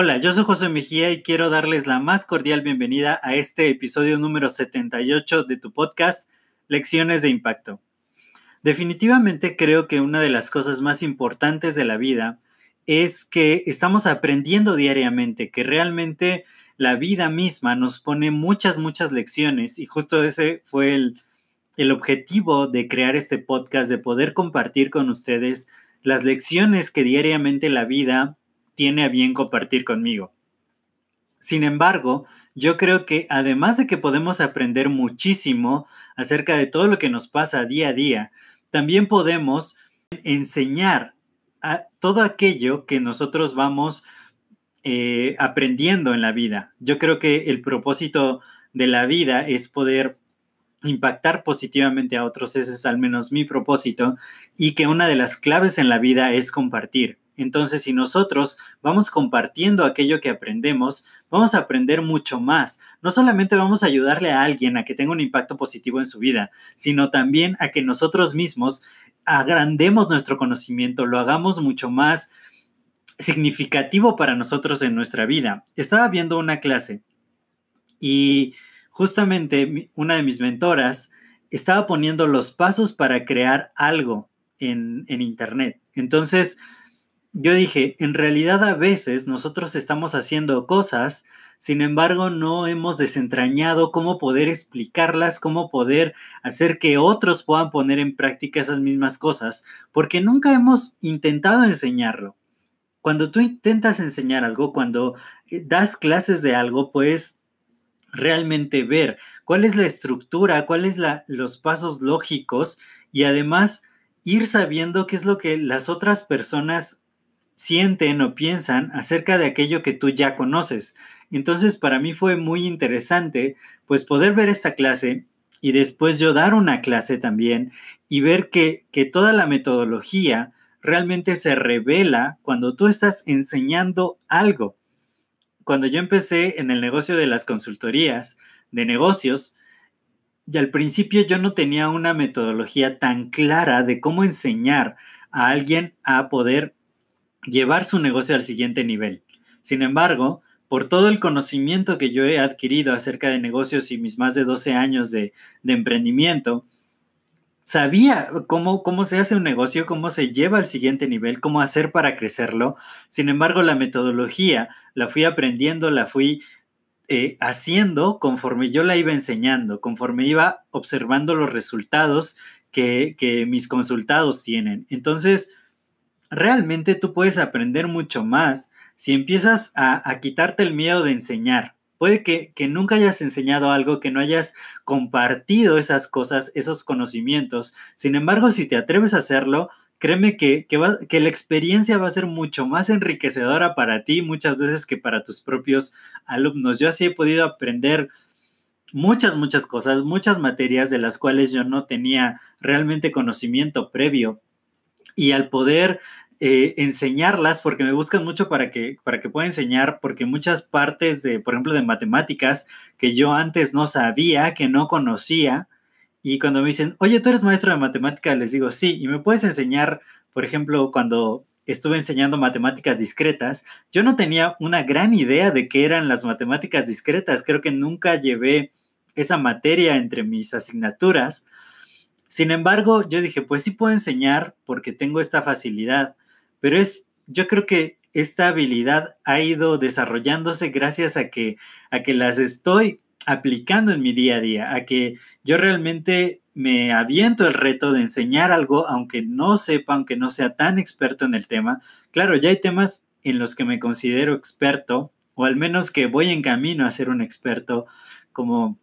Hola, yo soy José Mejía y quiero darles la más cordial bienvenida a este episodio número 78 de tu podcast Lecciones de Impacto. Definitivamente creo que una de las cosas más importantes de la vida es que estamos aprendiendo diariamente, que realmente la vida misma nos pone muchas, muchas lecciones y justo ese fue el, el objetivo de crear este podcast, de poder compartir con ustedes las lecciones que diariamente la vida tiene a bien compartir conmigo. Sin embargo, yo creo que además de que podemos aprender muchísimo acerca de todo lo que nos pasa día a día, también podemos enseñar a todo aquello que nosotros vamos eh, aprendiendo en la vida. Yo creo que el propósito de la vida es poder impactar positivamente a otros, ese es al menos mi propósito, y que una de las claves en la vida es compartir. Entonces, si nosotros vamos compartiendo aquello que aprendemos, vamos a aprender mucho más. No solamente vamos a ayudarle a alguien a que tenga un impacto positivo en su vida, sino también a que nosotros mismos agrandemos nuestro conocimiento, lo hagamos mucho más significativo para nosotros en nuestra vida. Estaba viendo una clase y justamente una de mis mentoras estaba poniendo los pasos para crear algo en, Internet. Entonces, yo dije, en realidad a veces nosotros estamos haciendo cosas, sin embargo no hemos desentrañado cómo poder explicarlas, cómo poder hacer que otros puedan poner en práctica esas mismas cosas, porque nunca hemos intentado enseñarlo. Cuando tú intentas enseñar algo, cuando eh, das clases de algo, pues realmente ver cuál es la estructura, cuáles son los pasos lógicos y además ir sabiendo qué es lo que las otras personas sienten o piensan acerca de aquello que tú ya conoces. Entonces para mí fue muy interesante pues poder ver esta clase y después yo dar una clase también y ver que, que toda la metodología realmente se revela cuando tú estás enseñando algo cuando yo empecé en el negocio de las consultorías de negocios, y al principio yo no tenía una metodología tan clara de cómo enseñar a alguien a poder llevar su negocio al siguiente nivel. Sin embargo, por todo el conocimiento que yo he adquirido acerca de negocios y mis más de 12 años de, de emprendimiento, sabía cómo, cómo se hace un negocio, cómo se lleva al siguiente nivel, cómo hacer para crecerlo. Sin embargo, la metodología la fui aprendiendo, la fui eh, haciendo conforme yo la iba enseñando, conforme iba observando los resultados que, mis consultados tienen. Entonces, realmente tú puedes aprender mucho más si empiezas a quitarte el miedo de enseñar. Puede que, nunca hayas enseñado algo, que no hayas compartido esas cosas, esos conocimientos. Sin embargo, si te atreves a hacerlo, créeme que, que, la experiencia va a ser mucho más enriquecedora para ti muchas veces que para tus propios alumnos. Yo así he podido aprender muchas, muchas cosas, muchas materias de las cuales yo no tenía realmente conocimiento previo. Y al poder eh, enseñarlas porque me buscan mucho para que, para que pueda enseñar, porque muchas partes de, por ejemplo, de matemáticas que yo antes no sabía, que no conocía, y cuando me dicen, oye, tú eres maestro de matemáticas, les digo, sí, y me puedes enseñar, por ejemplo, cuando estuve enseñando matemáticas discretas, yo no tenía una gran idea de qué eran las matemáticas discretas, creo que nunca llevé esa materia entre mis asignaturas. Sin embargo, yo dije, pues sí puedo enseñar porque tengo esta facilidad pero es, yo creo que esta habilidad ha ido desarrollándose gracias a que, a que las estoy aplicando en mi día a día, a que yo realmente me aviento el reto de enseñar algo, aunque no sepa, aunque no sea tan experto en el tema. Claro, ya hay temas en los que me considero experto, o al menos que voy en camino a ser un experto, como,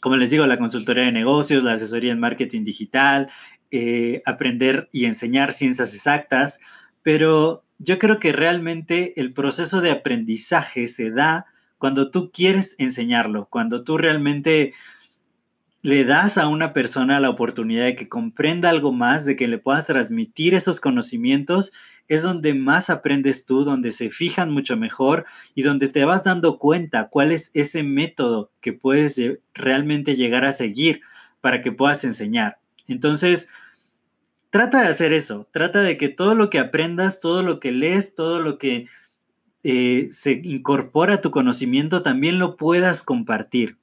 como les digo, la consultoría de negocios, la asesoría en marketing digital, eh, aprender y enseñar ciencias exactas, pero yo creo que realmente el proceso de aprendizaje se da cuando tú quieres enseñarlo, cuando tú realmente le das a una persona la oportunidad de que comprenda algo más, de que le puedas transmitir esos conocimientos, es donde más aprendes tú, donde se fijan mucho mejor y donde te vas dando cuenta cuál es ese método que puedes realmente llegar a seguir para que puedas enseñar. Entonces, trata de hacer eso, trata de que todo lo que aprendas, todo lo que lees, todo lo que eh, se incorpora a tu conocimiento, también lo puedas compartir.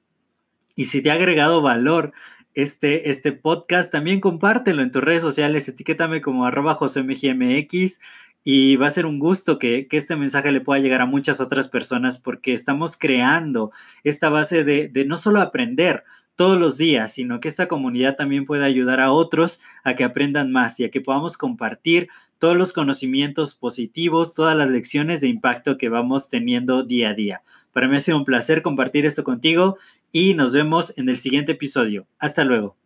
Y si te ha agregado valor este, este podcast, también compártelo en tus redes sociales, etiquétame como arroba josemgmx y va a ser un gusto que, este mensaje le pueda llegar a muchas otras personas porque estamos creando esta base de, de no solo aprender, todos los días, sino que esta comunidad también pueda ayudar a otros a que aprendan más y a que podamos compartir todos los conocimientos positivos, todas las lecciones de impacto que vamos teniendo día a día. Para mí ha sido un placer compartir esto contigo y nos vemos en el siguiente episodio. Hasta luego.